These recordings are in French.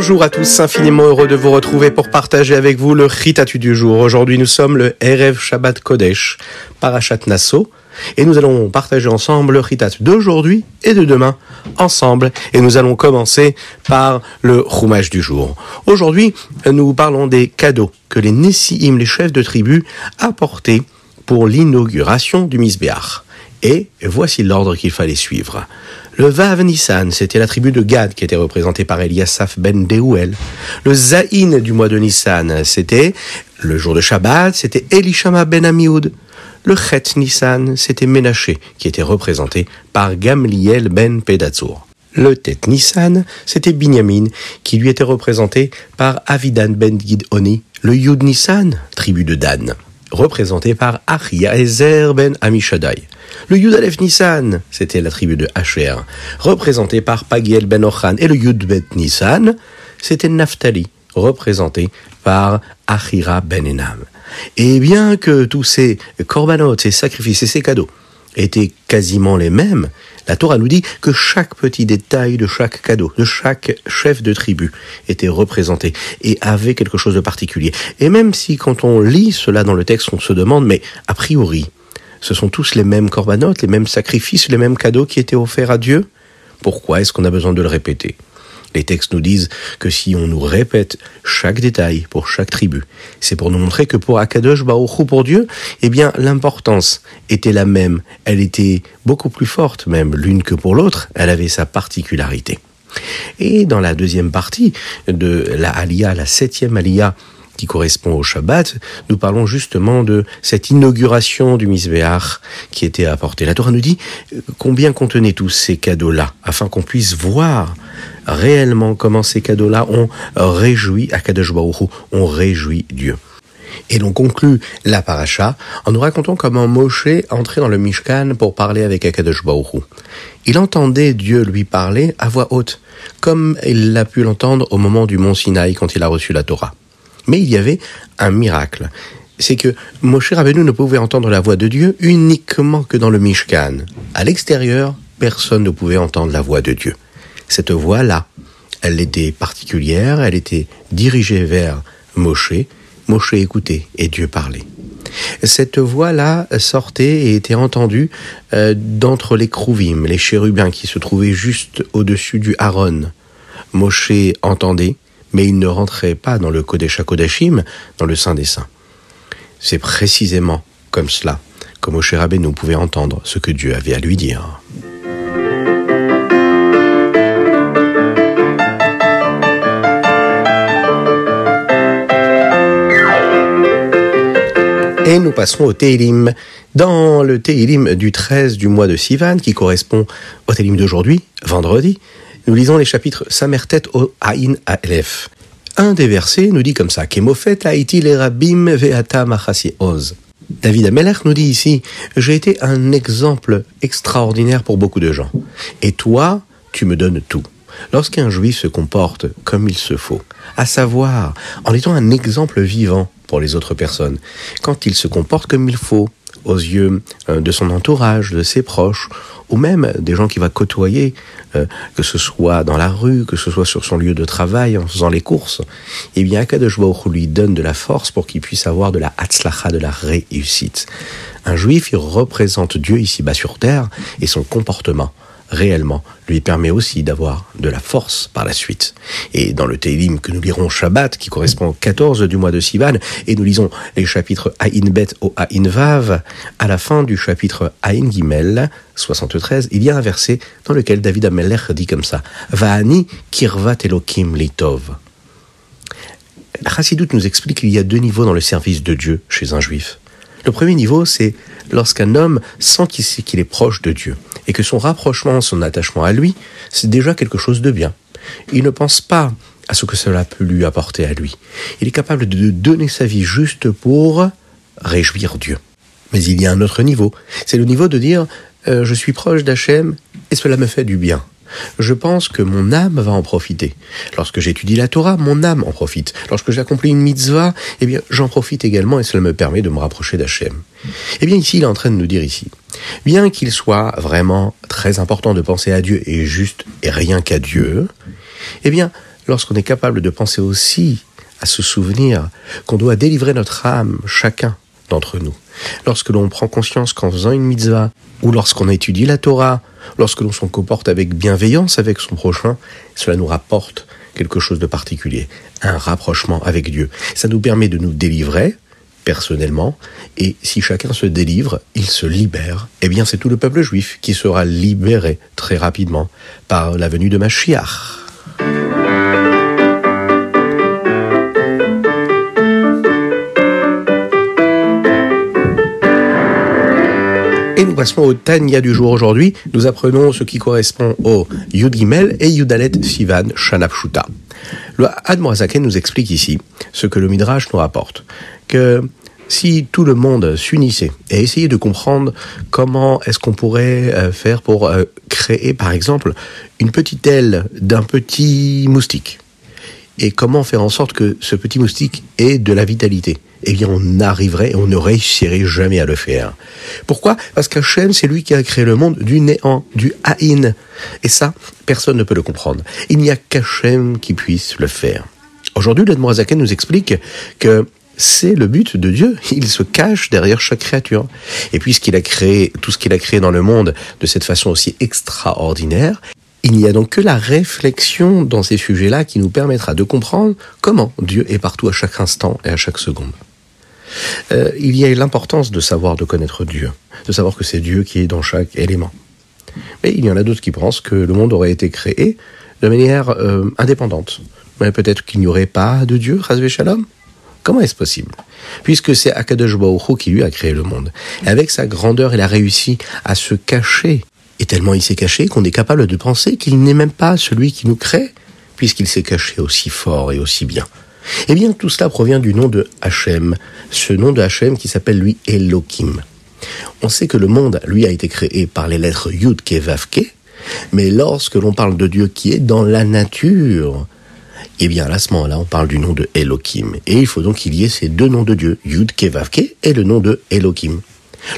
Bonjour à tous, infiniment heureux de vous retrouver pour partager avec vous le Ritatu du jour. Aujourd'hui, nous sommes le Erev Shabbat Kodesh, Parashat Nassau, et nous allons partager ensemble le Ritat d'aujourd'hui et de demain ensemble. Et nous allons commencer par le roumage du jour. Aujourd'hui, nous parlons des cadeaux que les Nessiim, les chefs de tribu, apportaient pour l'inauguration du Misbéach. Et voici l'ordre qu'il fallait suivre. Le Vav Nissan, c'était la tribu de Gad qui était représentée par Eliasaph ben Deuel. Le Zaïn du mois de Nissan, c'était le jour de Shabbat, c'était Elishama ben Amioud. Le Chet Nissan, c'était Ménaché qui était représenté par Gamliel ben Pedazour. Le Tet Nissan, c'était Binyamin qui lui était représenté par Avidan ben Gidoni. Le Yud Nissan, tribu de Dan représenté par Ezer ben Amishadai. Le Yud Aleph Nissan, c'était la tribu de Asher, représenté par Pagiel ben Ochan. Et le Yud Bet Nissan, c'était Naphtali, représenté par Achira ben Enam. Et bien que tous ces corbanotes, ces sacrifices et ces cadeaux étaient quasiment les mêmes, la Torah nous dit que chaque petit détail de chaque cadeau, de chaque chef de tribu était représenté et avait quelque chose de particulier. Et même si quand on lit cela dans le texte, on se demande, mais a priori, ce sont tous les mêmes corbanotes, les mêmes sacrifices, les mêmes cadeaux qui étaient offerts à Dieu? Pourquoi est-ce qu'on a besoin de le répéter? Les textes nous disent que si on nous répète chaque détail pour chaque tribu, c'est pour nous montrer que pour Akadosh Baruch pour Dieu, eh bien, l'importance était la même. Elle était beaucoup plus forte même l'une que pour l'autre. Elle avait sa particularité. Et dans la deuxième partie de la Aliyah, la septième Aliyah, qui correspond au Shabbat, nous parlons justement de cette inauguration du Misbéach qui était apportée. La Torah nous dit combien contenaient tous ces cadeaux-là, afin qu'on puisse voir réellement comment ces cadeaux-là ont réjoui Akadosh Baruch ont réjoui Dieu. Et l'on conclut la paracha en nous racontant comment Moshe entrait dans le Mishkan pour parler avec Akadosh Baruch Il entendait Dieu lui parler à voix haute, comme il l'a pu l'entendre au moment du mont Sinaï quand il a reçu la Torah. Mais il y avait un miracle. C'est que Moshe Rabbeinu ne pouvait entendre la voix de Dieu uniquement que dans le Mishkan. À l'extérieur, personne ne pouvait entendre la voix de Dieu. Cette voix-là, elle était particulière, elle était dirigée vers Moshe. Moshe écoutait et Dieu parlait. Cette voix-là sortait et était entendue euh, d'entre les Krouvim, les chérubins qui se trouvaient juste au-dessus du Haron. Moshe entendait, mais il ne rentrait pas dans le Kodesh Kodashim, dans le Saint des Saints. C'est précisément comme cela que Moshe Rabbeinu pouvait entendre ce que Dieu avait à lui dire. Et nous passerons au Teilim. Dans le Teilim du 13 du mois de Sivan, qui correspond au Teilim d'aujourd'hui, vendredi, nous lisons les chapitres Samertet au Aïn Aleph. Un des versets nous dit comme ça Kemofet Haïti le Rabim Veata Oz. David Ameler nous dit ici J'ai été un exemple extraordinaire pour beaucoup de gens. Et toi, tu me donnes tout. Lorsqu'un juif se comporte comme il se faut, à savoir en étant un exemple vivant les autres personnes, quand il se comporte comme il faut, aux yeux euh, de son entourage, de ses proches, ou même des gens qu'il va côtoyer, euh, que ce soit dans la rue, que ce soit sur son lieu de travail, en faisant les courses, eh bien, Akadosh Baruch lui donne de la force pour qu'il puisse avoir de la hatzlacha, de la réussite. Un juif, il représente Dieu ici-bas sur terre, et son comportement réellement lui permet aussi d'avoir de la force par la suite. Et dans le Teilim que nous lirons Shabbat, qui correspond au 14 du mois de Sivan, et nous lisons les chapitres Aïn Bet au Aïn Vav, à la fin du chapitre Aïn Gimel, 73, il y a un verset dans lequel David Ameller dit comme ça, Va'ani kirvat elokim litov. Chassidut nous explique qu'il y a deux niveaux dans le service de Dieu chez un juif. Le premier niveau, c'est lorsqu'un homme sent qu'il est proche de Dieu et que son rapprochement, son attachement à lui, c'est déjà quelque chose de bien. Il ne pense pas à ce que cela peut lui apporter à lui. Il est capable de donner sa vie juste pour réjouir Dieu. Mais il y a un autre niveau. C'est le niveau de dire euh, je suis proche d'Hachem et cela me fait du bien. Je pense que mon âme va en profiter. Lorsque j'étudie la Torah, mon âme en profite. Lorsque j'accomplis une mitzvah, eh bien, j'en profite également et cela me permet de me rapprocher d'Hachem. Eh bien, ici, il est en train de nous dire ici, bien qu'il soit vraiment très important de penser à Dieu et juste et rien qu'à Dieu, eh bien, lorsqu'on est capable de penser aussi à se souvenir qu'on doit délivrer notre âme, chacun d'entre nous, lorsque l'on prend conscience qu'en faisant une mitzvah, ou lorsqu'on étudie la Torah, lorsque l'on se comporte avec bienveillance avec son prochain, cela nous rapporte quelque chose de particulier, un rapprochement avec Dieu. Ça nous permet de nous délivrer personnellement, et si chacun se délivre, il se libère, eh bien c'est tout le peuple juif qui sera libéré très rapidement par la venue de Mashiach. Nous au Tanya du jour aujourd'hui. Nous apprenons ce qui correspond au Yud Gimel et Yudalet Sivan Shanapshuta. Le Admorazaken nous explique ici ce que le Midrash nous rapporte. Que si tout le monde s'unissait et essayait de comprendre comment est-ce qu'on pourrait euh, faire pour euh, créer, par exemple, une petite aile d'un petit moustique, et comment faire en sorte que ce petit moustique ait de la vitalité eh bien on arriverait et on ne réussirait jamais à le faire. Pourquoi? Parce qu'Hachem, c'est lui qui a créé le monde du néant, du haïn. Et ça, personne ne peut le comprendre. Il n'y a qu'Hachem qui puisse le faire. Aujourd'hui, l'Admorazaken nous explique que c'est le but de Dieu. Il se cache derrière chaque créature. Et puisqu'il a créé tout ce qu'il a créé dans le monde de cette façon aussi extraordinaire, il n'y a donc que la réflexion dans ces sujets-là qui nous permettra de comprendre comment Dieu est partout à chaque instant et à chaque seconde. Euh, il y a l'importance de savoir, de connaître Dieu, de savoir que c'est Dieu qui est dans chaque élément. Mais il y en a d'autres qui pensent que le monde aurait été créé de manière euh, indépendante. Mais peut-être qu'il n'y aurait pas de Dieu, Razvé Shalom? Comment est-ce possible? Puisque c'est Akadosh Baruch qui lui a créé le monde. Et avec sa grandeur, il a réussi à se cacher et tellement il s'est caché qu'on est capable de penser qu'il n'est même pas celui qui nous crée, puisqu'il s'est caché aussi fort et aussi bien. Eh bien, tout cela provient du nom de Hachem, ce nom de Hachem qui s'appelle lui Elohim. On sait que le monde, lui, a été créé par les lettres Yud, Ke, Vav, Ke, mais lorsque l'on parle de Dieu qui est dans la nature, eh bien, à ce moment-là, on parle du nom de Elohim. Et il faut donc qu'il y ait ces deux noms de Dieu, Yud, Ke, Vav, Ke, et le nom de Elohim.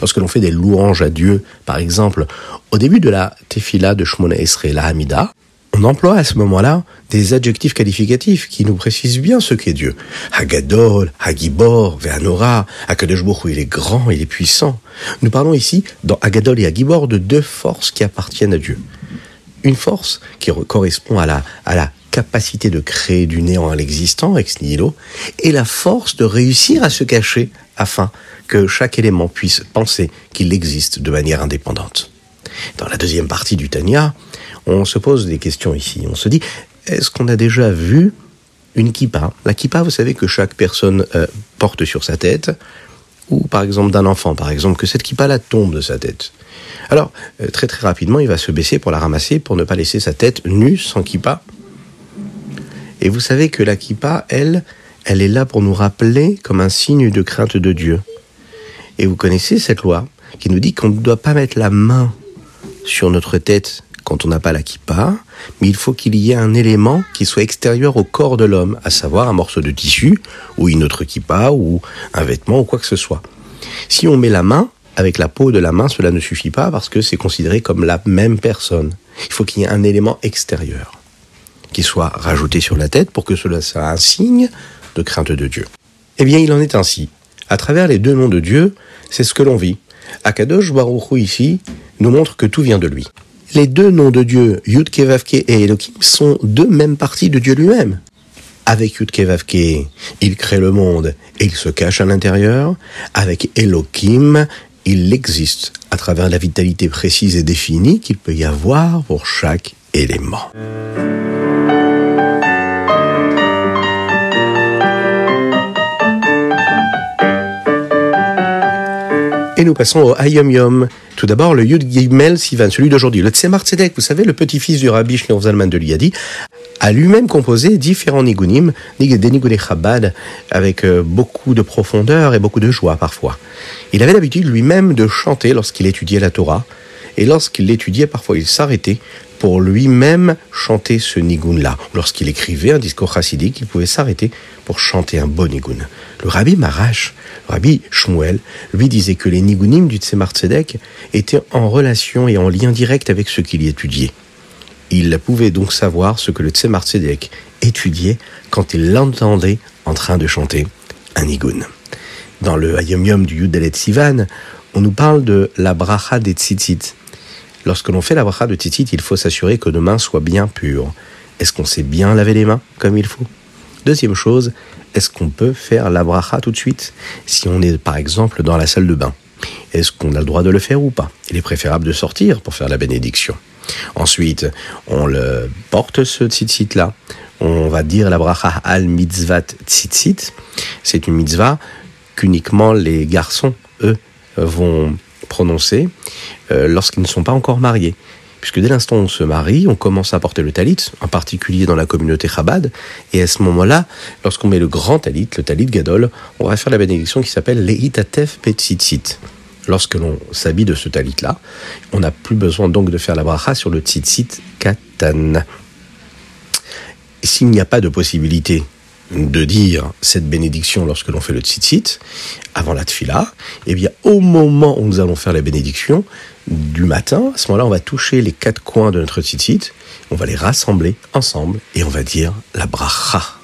Lorsque l'on fait des louanges à Dieu, par exemple, au début de la tefila de Shmona Esrei, la Hamida, on emploie à ce moment-là des adjectifs qualificatifs qui nous précisent bien ce qu'est Dieu. Hagadol, Hagibor, Ve'anora, Akadosh il est grand, il est puissant. Nous parlons ici, dans Hagadol et Hagibor, de deux forces qui appartiennent à Dieu. Une force qui correspond à la, à la capacité de créer du néant à l'existant, ex nihilo, et la force de réussir à se cacher afin que chaque élément puisse penser qu'il existe de manière indépendante. Dans la deuxième partie du Tanya, on se pose des questions ici. On se dit, est-ce qu'on a déjà vu une kippa? La kippa, vous savez que chaque personne euh, porte sur sa tête, ou par exemple d'un enfant, par exemple, que cette kippa la tombe de sa tête. Alors, euh, très très rapidement, il va se baisser pour la ramasser, pour ne pas laisser sa tête nue, sans kippa. Et vous savez que la kippa, elle, elle est là pour nous rappeler comme un signe de crainte de Dieu. Et vous connaissez cette loi qui nous dit qu'on ne doit pas mettre la main sur notre tête quand on n'a pas la kippa, mais il faut qu'il y ait un élément qui soit extérieur au corps de l'homme, à savoir un morceau de tissu, ou une autre kippa, ou un vêtement, ou quoi que ce soit. Si on met la main, avec la peau de la main, cela ne suffit pas parce que c'est considéré comme la même personne. Il faut qu'il y ait un élément extérieur qui soit rajouté sur la tête pour que cela soit un signe de crainte de Dieu. Eh bien, il en est ainsi. À travers les deux noms de Dieu, c'est ce que l'on vit. Akadosh Baruch ici nous montre que tout vient de lui. Les deux noms de Dieu, Yud Kevavke et Elohim, sont deux mêmes parties de Dieu lui-même. Avec Yud Kevavke, il crée le monde et il se cache à l'intérieur. Avec Elohim, il existe à travers la vitalité précise et définie qu'il peut y avoir pour chaque élément. Et nous passons au Hayom Yom. Tout d'abord, le Yud Gimel Sivan, celui d'aujourd'hui. Le Tzemar Tzedek, vous savez, le petit-fils du rabbi Shlomo Zalman de Liadi, a lui-même composé différents nigunim, des nigunim Chabad, avec euh, beaucoup de profondeur et beaucoup de joie parfois. Il avait l'habitude lui-même de chanter lorsqu'il étudiait la Torah, Et lorsqu'il l'étudiait, parfois il s'arrêtait pour lui-même chanter ce nigun-là. Lorsqu'il écrivait un discours chassidique, il pouvait s'arrêter pour chanter un bon nigun. Le rabbi Marash, le rabbi Shmuel, lui disait que les nigunim du Tzemar Tzedek étaient en relation et en lien direct avec ce qu'il y étudiait. Il pouvait donc savoir ce que le Tzemar Tzedek étudiait quand il l'entendait en train de chanter un nigun. Dans le Hayom Yom du Yudalet Sivan, on nous parle de la bracha des tzitzit. Lorsque l'on fait la bracha de tzitzit, il faut s'assurer que nos mains soient bien pures. Est-ce qu'on sait bien laver les mains comme il faut? Deuxième chose, est-ce qu'on peut faire la bracha tout de suite? Si on est par exemple dans la salle de bain Est-ce qu'on a le droit de le faire ou pas? Il est préférable de sortir pour faire la bénédiction. Ensuite, on le porte ce tzitzit là. On va dire la bracha al mitzvat tzitzit. C'est une mitzvah qu'uniquement les garçons, eux, vont prononcer euh, lorsqu'ils ne sont pas encore mariés. Puisque dès l'instant où on se marie, on commence à porter le talit, en particulier dans la communauté Chabad, et à ce moment-là, lorsqu'on met le grand talit, le talit gadol, on va faire la bénédiction qui s'appelle Leitatef Petzitzit. Lorsque l'on s'habille de ce talit-là, on n'a plus besoin donc de faire la bracha sur le tzitzit katan. S'il n'y a pas de possibilité de dire cette bénédiction lorsque l'on fait le tzitzit, avant la tfila, eh bien, au moment où nous allons faire la bénédiction du matin, à ce moment-là, on va toucher les quatre coins de notre tzitzit, on va les rassembler ensemble et on va dire la bracha.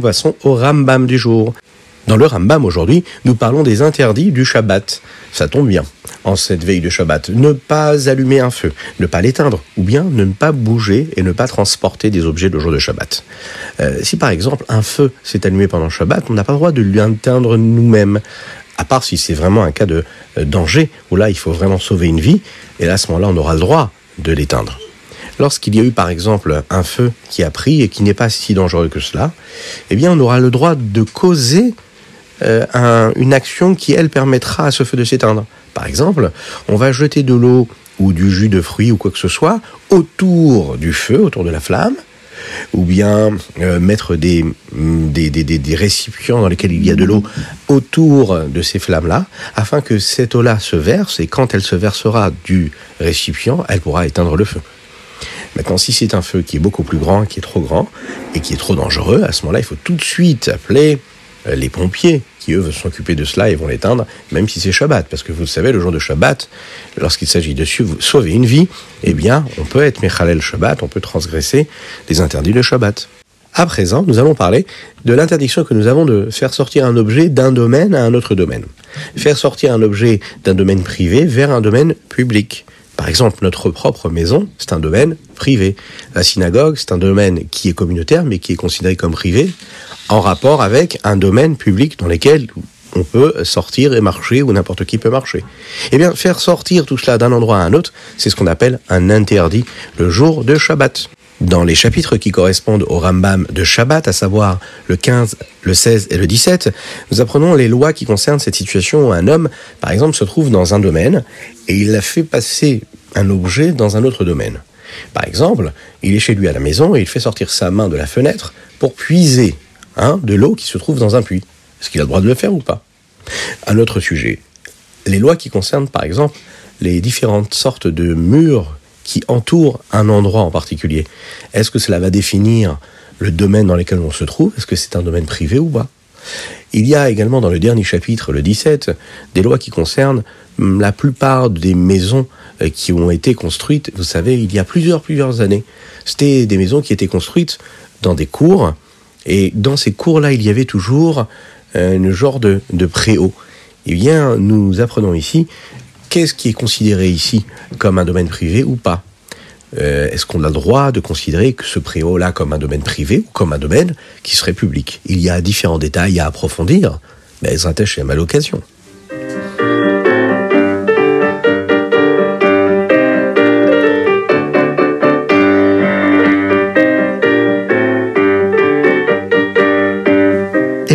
Passons au Rambam du jour. Dans le Rambam aujourd'hui, nous parlons des interdits du Shabbat. Ça tombe bien. En cette veille de Shabbat, ne pas allumer un feu, ne pas l'éteindre, ou bien ne pas bouger et ne pas transporter des objets le jour de Shabbat. Euh, si par exemple un feu s'est allumé pendant Shabbat, on n'a pas le droit de l'éteindre nous-mêmes à part si c'est vraiment un cas de euh, danger, où là il faut vraiment sauver une vie, et là à ce moment-là on aura le droit de l'éteindre. Lorsqu'il y a eu par exemple un feu qui a pris et qui n'est pas si dangereux que cela, eh bien on aura le droit de causer euh, une action qui elle permettra à ce feu de s'éteindre. Par exemple, on va jeter de l'eau ou du jus de fruits ou quoi que ce soit autour du feu, autour de la flamme, ou bien euh, mettre des, des, des, des, récipients dans lesquels il y a de l'eau autour de ces flammes-là, afin que cette eau-là se verse, et quand elle se versera du récipient, elle pourra éteindre le feu. Maintenant, si c'est un feu qui est beaucoup plus grand, qui est trop grand, et qui est trop dangereux, à ce moment-là, il faut tout de suite appeler euh, les pompiers qui, eux, vont s'occuper de cela et vont l'éteindre, même si c'est Shabbat. Parce que vous savez, le jour de Shabbat, lorsqu'il s'agit de sauver une vie, eh bien, on peut être Mechalel Shabbat, on peut transgresser les interdits de Shabbat. À présent, nous allons parler de l'interdiction que nous avons de faire sortir un objet d'un domaine à un autre domaine. Faire sortir un objet d'un domaine privé vers un domaine public. Par exemple, notre propre maison, c'est un domaine privé. La synagogue, c'est un domaine qui est communautaire, mais qui est considéré comme privé, en rapport avec un domaine public dans lequel on peut sortir et marcher, ou n'importe qui peut marcher. Eh bien, faire sortir tout cela d'un endroit à un autre, c'est ce qu'on appelle un interdit le jour de Shabbat. Dans les chapitres qui correspondent au Rambam de Shabbat, à savoir le 15, le 16 et le 17, nous apprenons les lois qui concernent cette situation où un homme, par exemple, se trouve dans un domaine et il a fait passer un objet dans un autre domaine. Par exemple, il est chez lui à la maison et il fait sortir sa main de la fenêtre pour puiser hein, de l'eau qui se trouve dans un puits. Est-ce qu'il a le droit de le faire ou pas? Un autre sujet. Les lois qui concernent, par exemple, les différentes sortes de murs qui entourent un endroit en particulier. Est-ce que cela va définir le domaine dans lequel on se trouve? Est-ce que c'est un domaine privé ou pas? Il y a également dans le dernier chapitre, le 17, des lois qui concernent hum, la plupart des maisons euh, qui ont été construites, vous savez, il y a plusieurs, plusieurs années. C'était des maisons qui étaient construites dans des cours, et dans ces cours-là, il y avait toujours euh, un genre de, de préau. Eh bien, nous apprenons ici qu'est-ce qui est considéré ici comme un domaine privé ou pas euh, Est-ce qu'on a le droit de considérer ce préau-là comme un domaine privé ou comme un domaine qui serait public? Il y a différents détails à approfondir, mais Zratech à l'occasion.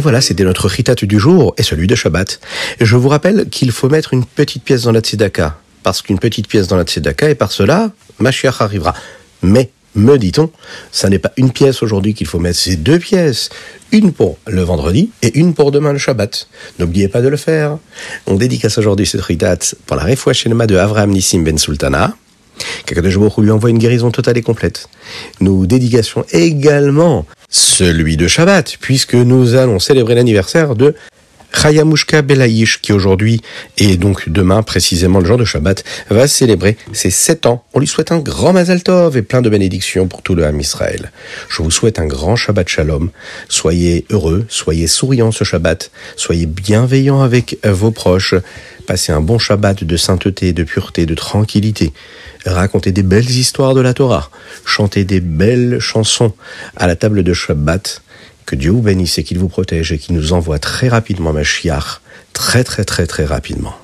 Voilà, c'était notre ritat du jour et celui de Shabbat. je vous rappelle qu'il faut mettre une petite pièce dans la tzedaka parce qu'une petite pièce dans la tzedaka, et par cela, Mashiach arrivera. Mais, me dit-on, ça n'est pas une pièce aujourd'hui qu'il faut mettre, c'est deux pièces. Une pour le vendredi et une pour demain le Shabbat. N'oubliez pas de le faire. On dédicace aujourd'hui cette ritat pour la Refoua Shenema de Avraham Nissim Ben Sultana. Kakadosh lui envoie une guérison totale et complète. Nous dédications également celui de Shabbat, puisque nous allons célébrer l'anniversaire de Chayamushka Belaïch, qui aujourd'hui, et donc demain précisément le jour de Shabbat, va célébrer ses 7 ans. On lui souhaite un grand Mazal Tov et plein de bénédictions pour tout le Ham Israël. Je vous souhaite un grand Shabbat Shalom. Soyez heureux, soyez souriants ce Shabbat, soyez bienveillants avec vos proches. Passez un bon Shabbat de sainteté, de pureté, de tranquillité. Racontez des belles histoires de la Torah. Chantez des belles chansons à la table de Shabbat. Que Dieu vous bénisse et qu'il vous protège et qu'il nous envoie très rapidement Mashiach, très très très très rapidement.